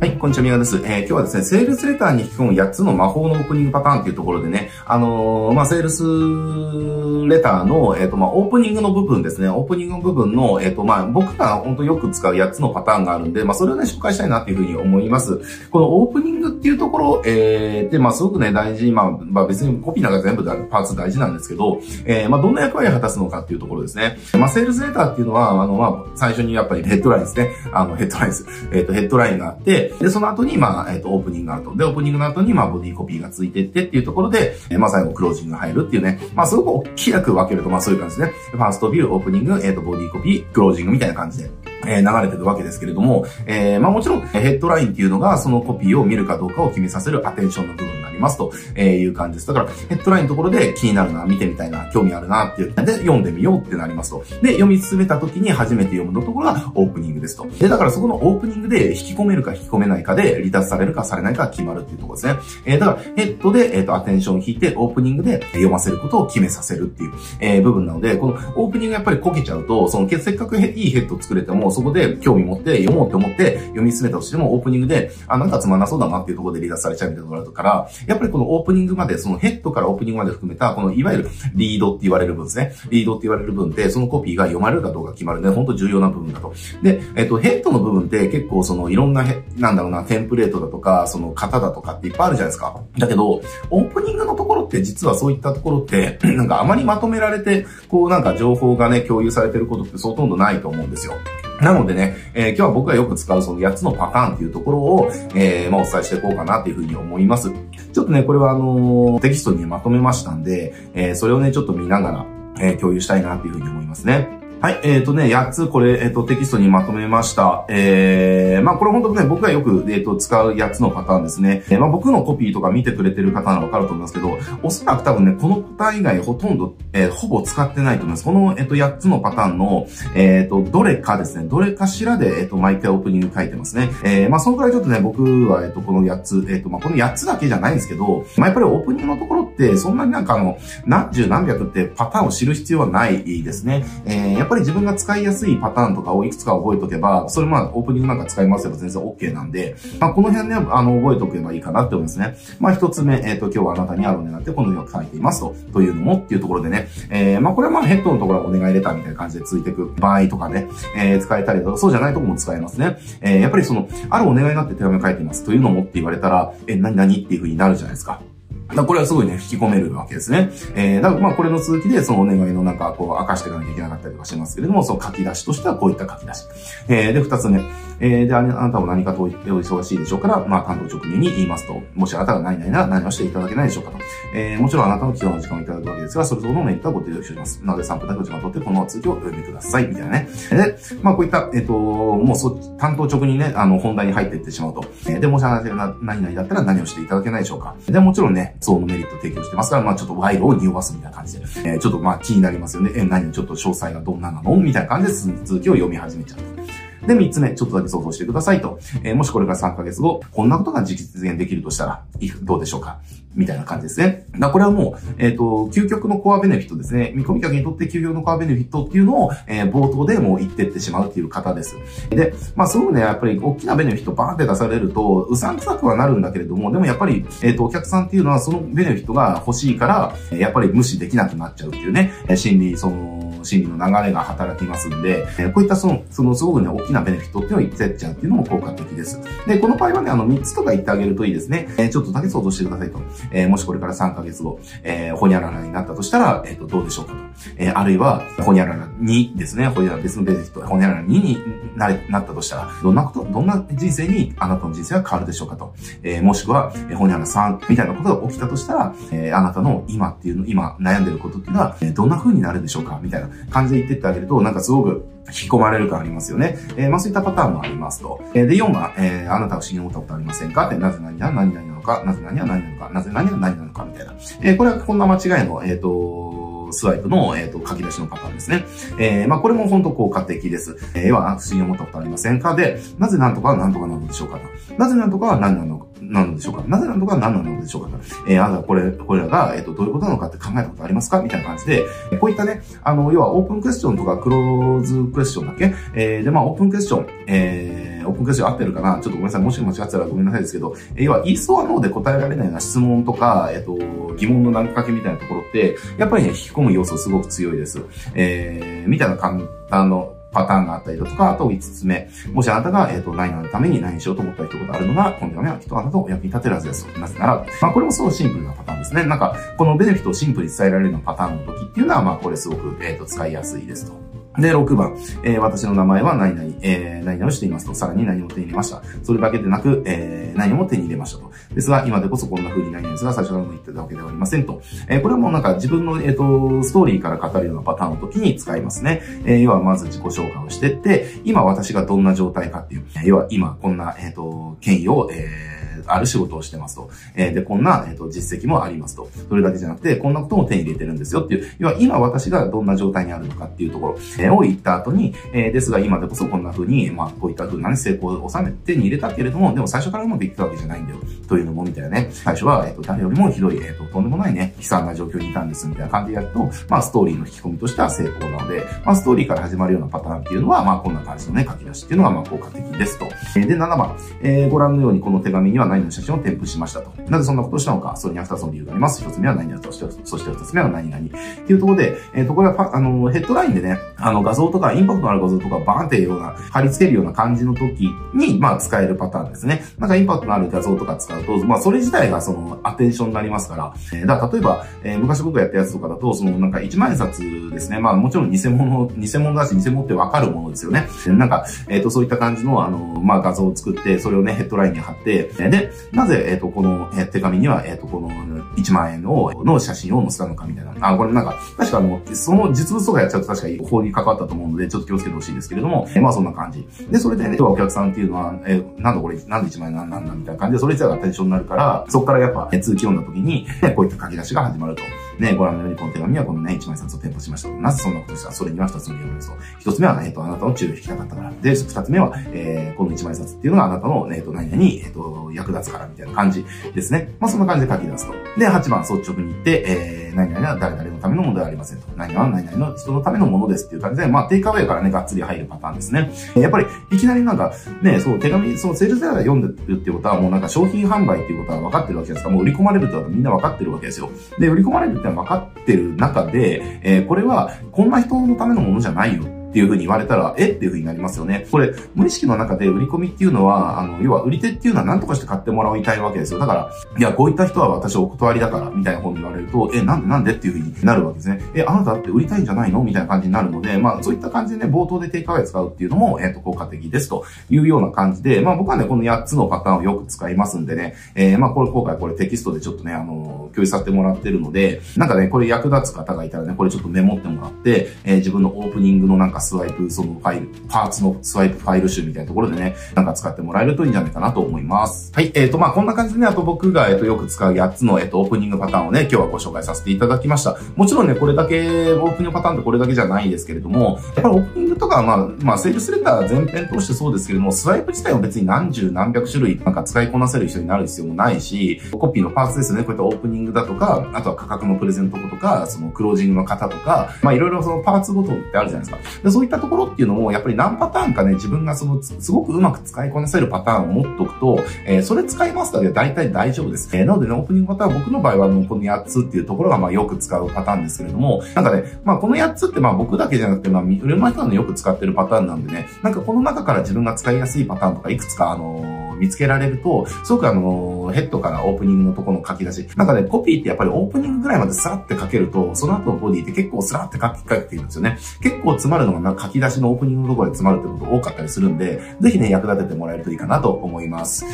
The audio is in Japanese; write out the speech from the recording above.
はい、こんにちは、みがです。えー、今日はですね、セールスレターに引き込む8つの魔法のオープニングパターンっていうところでね、あのー、まあ、セールスレターの、えっ、ー、と、まあ、オープニングの部分ですね、オープニングの部分の、えっ、と、まあ、僕が本当よく使う8つのパターンがあるんで、まあ、それをね、紹介したいなっていうふうに思います。このオープニングっていうところ、えー、で、まあ、すごくね、大事、まあ、まあ、別にコピーなんか全部パーツ大事なんですけど、えー、まあ、どんな役割を果たすのかっていうところですね。まあ、セールスレターっていうのは、あの、まあ、最初にやっぱりヘッドラインですね。あの、ヘッドラインです。えっ、と、ヘッドラインがあって、で、その後に、まあ、えっ、ー、と、オープニングがあると。で、オープニングの後に、まあ、ボディコピーがついてってっていうところで、えー、まあ、最後、クロージングが入るっていうね。まあ、すごく大きく分けると、まあ、そういう感じですね。ファーストビュー、オープニング、えっ、ー、と、ボディコピー、クロージングみたいな感じで。え、流れてるわけですけれども、えー、まあもちろん、ヘッドラインっていうのが、そのコピーを見るかどうかを決めさせるアテンションの部分りますという感じです。だから、ヘッドラインのところで気になるな、見てみたいな、興味あるなっていう。で、読んでみようってなりますと。で、読み進めた時に初めて読むのところがオープニングですと。で、だからそこのオープニングで引き込めるか引き込めないかで、離脱されるかされないか決まるっていうところですね。えー、だから、ヘッドで、えっ、ー、と、アテンションを引いて、オープニングで読ませることを決めさせるっていう、えー、部分なので、このオープニングやっぱりこけちゃうと、その、せっかくいいヘッド作れても、そこで興味持って読もうって思って読み進めたとしても、オープニングで、あ、なんかつまんなそうだなっていうところで離脱されちゃうみたいなところがあるから、やっぱりこのオープニングまで、そのヘッドからオープニングまで含めた、このいわゆるリードって言われる部分ですね。リードって言われる部分で、そのコピーが読まれるかどうか決まるね、本当重要な部分だと。で、えっと、ヘッドの部分って結構そのいろんなヘなんだろうな、テンプレートだとか、その型だとかっていっぱいあるじゃないですか。だけど、オープニングのところって実はそういったところって、なんかあまりまとめられて、こうなんか情報がね、共有されてることってほとんどないと思うんですよ。なのでね、えー、今日は僕がよく使うその8つのパターンっていうところを、えー、まあお伝えしていこうかなっていうふうに思います。ちょっとね、これはあのー、テキストにまとめましたんで、えー、それをね、ちょっと見ながら、えー、共有したいなっていうふうに思いますね。はい、えっ、ー、とね、8つこれ、えっ、ー、と、テキストにまとめました。えー、まあこれ本当ね、僕がよく、えっ、ー、と、使う8つのパターンですね。えー、まあ僕のコピーとか見てくれてる方ならわかると思いますけど、おそらく多分ね、このパターン以外ほとんど、えー、ほぼ使ってないと思います。この、えっ、と、8つのパターンの、えっ、と、どれかですね、どれかしらで、えっ、と、毎回オープニング書いてますね。えー、まあそのくらいちょっとね、僕は、えっ、と、この8つ、えっ、と、まあこの8つだけじゃないんですけど、まあやっぱりオープニングのところって、そんなになんかあの、何十何百ってパターンを知る必要はないですね。えー、っぱり自分が使いやすいパターンとかをいくつか覚えとけば、それまあオープニングなんか使いますけど全然 OK なんで、まあこの辺ね、あの、覚えとけばいいかなって思いますね。まあ一つ目、えっ、ー、と、今日はあなたにあるを願ってこのように書いていますと、というのもっていうところでね、えー、まあこれはまあヘッドのところはお願いレターみたいな感じでついてく場合とかね、えー、使えたりとか、そうじゃないとこも使えますね。えー、やっぱりその、あるお願いになって手紙を書いていますというのもって言われたら、え、何々っていう風になるじゃないですか。だこれはすごいね、引き込めるわけですね。えー、だからまあこれの続きでそのお願いの中こう明かしていかなきゃいけなかったりとかしますけれども、その書き出しとしてはこういった書き出し。えー、で、二つ目。えー、で、あなたも何かとお忙しいでしょうから、まあ担当直入に言いますと、もしあなたが何々なら何をしていただけないでしょうかと。えー、もちろんあなたの貴重な時間をいただくわけですが、それぞれのメリットはご提供しております。なので3分だけお時間を取ってこの続きを読んでください、みたいなね。で、まあこういった、えっ、ー、と、もうそ、担当直にね、あの、本題に入っていってしまうと。えー、で、もしあなたが何々だったら何をしていただけないでしょうか。で、もちろんね、そのメリット提供してますから、まあちょっと賄賂を匂わすみたいな感じで、えー、ちょっとまあ気になりますよね。えー、何ちょっと詳細がどんななの？みたいな感じで続きを読み始めちゃう。で、三つ目、ちょっとだけ想像してくださいと。えー、もしこれから3ヶ月後、こんなことが実現できるとしたら、どうでしょうか？みたいな感じですね。だこれはもう、えっ、ー、と、究極のコアベネフィットですね。見込み客にとって究極のコアベネフィットっていうのを、えー、冒頭でもう言ってってしまうっていう方です。で、まあ、すごくね、やっぱり大きなベネフィットバーンって出されると、うさんくさくはなるんだけれども、でもやっぱり、えっ、ー、と、お客さんっていうのはそのベネフィットが欲しいから、やっぱり無視できなくなっちゃうっていうね、心理、その、心理の流れが働きますんで、えこういったその、そのすごくね、大きなベネフィットっていうのを言ってっちゃうっていうのも効果的です。で、この場合はね、あの、3つとか言ってあげるといいですね。えちょっとだけ想像してくださいと。えもしこれから3ヶ月後、え、ほにゃららになったとしたら、えっ、と、どうでしょうかと。えあるいは、ほにゃららにですね、ほにゃらら別のベネフィット、ほにゃららににななったとしたら、どんなこと、どんな人生にあなたの人生は変わるでしょうかと。えもしくは、えほにゃらら3みたいなことが起きたとしたら、えあなたの今っていうの、今悩んでることっていうのは、えどんな風になるでしょうかみたいな感じで言ってってあげると、なんかすごく引き込まれる感ありますよね。えー、まあそういったパターンもありますと。えー、で、4番、えー、あなたは不思議に思ったことありませんか？って、なぜ何は何々なのか、なぜ何は何なのか、なぜ何は何なのか、みたいな。えー、これはこんな間違いの、えっ、ー、と、スワイプの、えっ、ー、と、書き出しのパターンですね。えー、まあ、これも本当効果的です。えー、は、不思議に思ったことありませんか？で、なぜ何とかは何とかなのでしょうか。なぜ何とかは何なのか、なのでしょうかなぜ何とかは何なのでしょうか。えー、あなたこれ、これらが、えっ、ー、と、どういうことなのかって考えたことありますか？みたいな感じで、こういったね、あの、要はオープンクエスチョンとかクローズクエスチョンだけ、えー、で、まあ、オープンクエスチョン、えー、オープンクエスチョン合ってるかな？ちょっとごめんなさい。もし間違ってたらごめんなさいですけど、え要は、イーストアノーで答えられないような質問とか、えっと、疑問の投げかけみたいなところって、やっぱりね、引き込む要素すごく強いです。えー、みたいな簡単の、パターンがあったりだとか、あと5つ目。もしあなたが、えっ、ー、と、何のために何しようと思ったことがあるのが、この手紙はきっとあなたを役に立てるはずです。なぜなら、まあこれもすごいシンプルなパターンですね。なんか、このベネフィットをシンプルに伝えられるようなパターンの時っていうのは、まあこれすごく、えっ、ー、と、使いやすいですと。で、6番、えー、私の名前は何々、えー、何々をしていますと、さらに何を手に入れました。それだけでなく、えー、何も手に入れましたと。ですが、今でこそこんな風に何々ですが、最初からも言ってたわけではありませんと。えー、これはもうなんか自分の、えっ、ー、と、ストーリーから語るようなパターンの時に使いますね。えー、要はまず自己紹介をしてって、今私がどんな状態かっていう、要は今こんな、えっ、ー、と、権威を、えー、ある仕事をしてますと。えー、で、こんな、えっ、ー、と、実績もありますと。それだけじゃなくて、こんなことも手に入れてるんですよっていう、要は今私がどんな状態にあるのかっていうところ、えー、を言った後に、えー、ですが今でこそこんな風に、まあ、こういった風な、成功を収めて手に入れたけれども、でも最初からうまくいったわけじゃないんだよ。というのもみたいなね。最初は、えっ、と、誰よりもひどい、えっ、と、とんでもないね、悲惨な状況にいたんですみたいな感じでやると、まあ、ストーリーの引き込みとしては成功なので、まあ、ストーリーから始まるようなパターンっていうのは、まあ、こんな感じのね、書き出しっていうのが、まあ、効果的ですと。えで、7番、えー、ご覧のようにこの手紙には何の写真を添付しましたと。なぜそんなことをしたのか、それには2つの理由があります。1つ目は何々として、そして2つ目は何々。っていうところで、えっ、ー、と、これはあの、ヘッドラインでね、あの、画像とか、インパクトのある画像とか、バーンっていうような、貼り付けるような感じの時に、まあ、使えるパターンですね。なんか、インパクトのある画像とか使うと、まあ、それ自体がその、アテンションになりますから、えー、だから例えば、えー、昔僕がやったやつとかだと、その、なんか、1万円札ですね。まあ、もちろん偽物、偽物だし、偽物ってわかるものですよね。なんか、えっ、ー、と、そういった感じの、あの、まあ、画像を作って、それをね、ヘッドラインに貼って、で、なぜ、えっ、と、この、え手紙には、えっ、と、この、1万円の、の写真を載せたのかみたいな。あ、これなんか、確かあの、その実物とかやっちゃうと確かに法に関わったと思うので、ちょっと気をつけてほしいですけれども、えまあそんな感じ。で、それでね、今日はお客さんっていうのは、えなんだこれ、なんで1万円なんなんだみたいな感じで、それ自体がテンションになるから、そこからやっぱ、え通知読んだ時に、こういった書き出しが始まると。ね、ご覧のようにこの手紙はこのね、1枚札を添付しました。なぜそんなことしたそれには2つの理由がありますと。1つ目は、えっ、ー、と、あなたの注意を引きたかったから。で、2つ目は、えー、この1枚札っていうのがあなたの、えっ、ー、と、何々に、えっ、と、役立つからみたいな感じですね。まあ、そんな感じで書き出すと。で、8番、率直に言って、えー、何々は誰々のためのものではありませんと。何々は何々の人のためのものですっていう感じで、まあ、テイクアウェイからね、がっつり入るパターンですね。やっぱり、いきなりなんか、ね、そう、手紙、そう、セールスデー読んでるってことは、もうなんか商品販売っていうことは分かってるわけですから、もう売り込まれるってことはみんな分かってるわけですよ。で、売り込まれるってのは分かってる中で、えー、これはこんな人のためのものじゃないよっていうふうに言われたら、え？っていうふうになりますよね。これ、無意識の中で売り込みっていうのは、あの、要は売り手っていうのは何とかして買ってもらいたいわけですよ。だから、いや、こういった人は私お断りだから、みたいな本に言われると、え、なんでなんで？っていうふうになるわけですね。え、あなたって売りたいんじゃないの？みたいな感じになるので、まあ、そういった感じでね、冒頭でテイクアウェイ使うっていうのも、えっ、ー、と、効果的ですというような感じで、まあ、僕はね、この8つのパターンをよく使いますんでね、えー、まあ、これ今回これテキストでちょっとね、あの、共有させてもらってるので、なんかね、これ役立つ方がいたらね、これちょっとメモってもらって、えー、自分のオープニングのなんかスワイプ、そのファイル、パーツのスワイプファイル集みたいなところでね、なんか使ってもらえるといいんじゃないかなと思います。はい。えっ、ー、と、まあこんな感じでね、あと僕が、えっ、と、よく使う8つの、えっ、と、オープニングパターンをね、今日はご紹介させていただきました。もちろんね、これだけ、オープニングパターンってこれだけじゃないですけれども、やっぱりオープニングとかはまあ、まあ、セールスレター全編通してそうですけれども、スワイプ自体は別に何十何百種類なんか使いこなせる人になる必要もないし、コピーのパーツですね、こういったオープニングだとか、あとは価格のプレゼントとか、そのクロージングの方とか、まあいろいろそのパーツごとってあるじゃないですか。でそういったところっていうのも、やっぱり何パターンかね、自分がその、すごくうまく使いこなせるパターンを持っとくと、えー、それ使いますだけで大体大丈夫です。えー、なのでね、オープニングパターン、僕の場合はもうこの8つっていうところがまあよく使うパターンですけれども、なんかね、まあこの8つってまあ僕だけじゃなくて、まあ、売れま人のよく使ってるパターンなんでね、なんかこの中から自分が使いやすいパターンとかいくつかあのー見つけられると、すごくあの、ヘッドからオープニングのところの書き出し。なんかね、コピーってやっぱりオープニングぐらいまでスラって書けると、その後のボディって結構スラって書き換えているんですよね。結構詰まるのがな書き出しのオープニングのところで詰まるってこと多かったりするんで、ぜひね、役立ててもらえるといいかなと思います。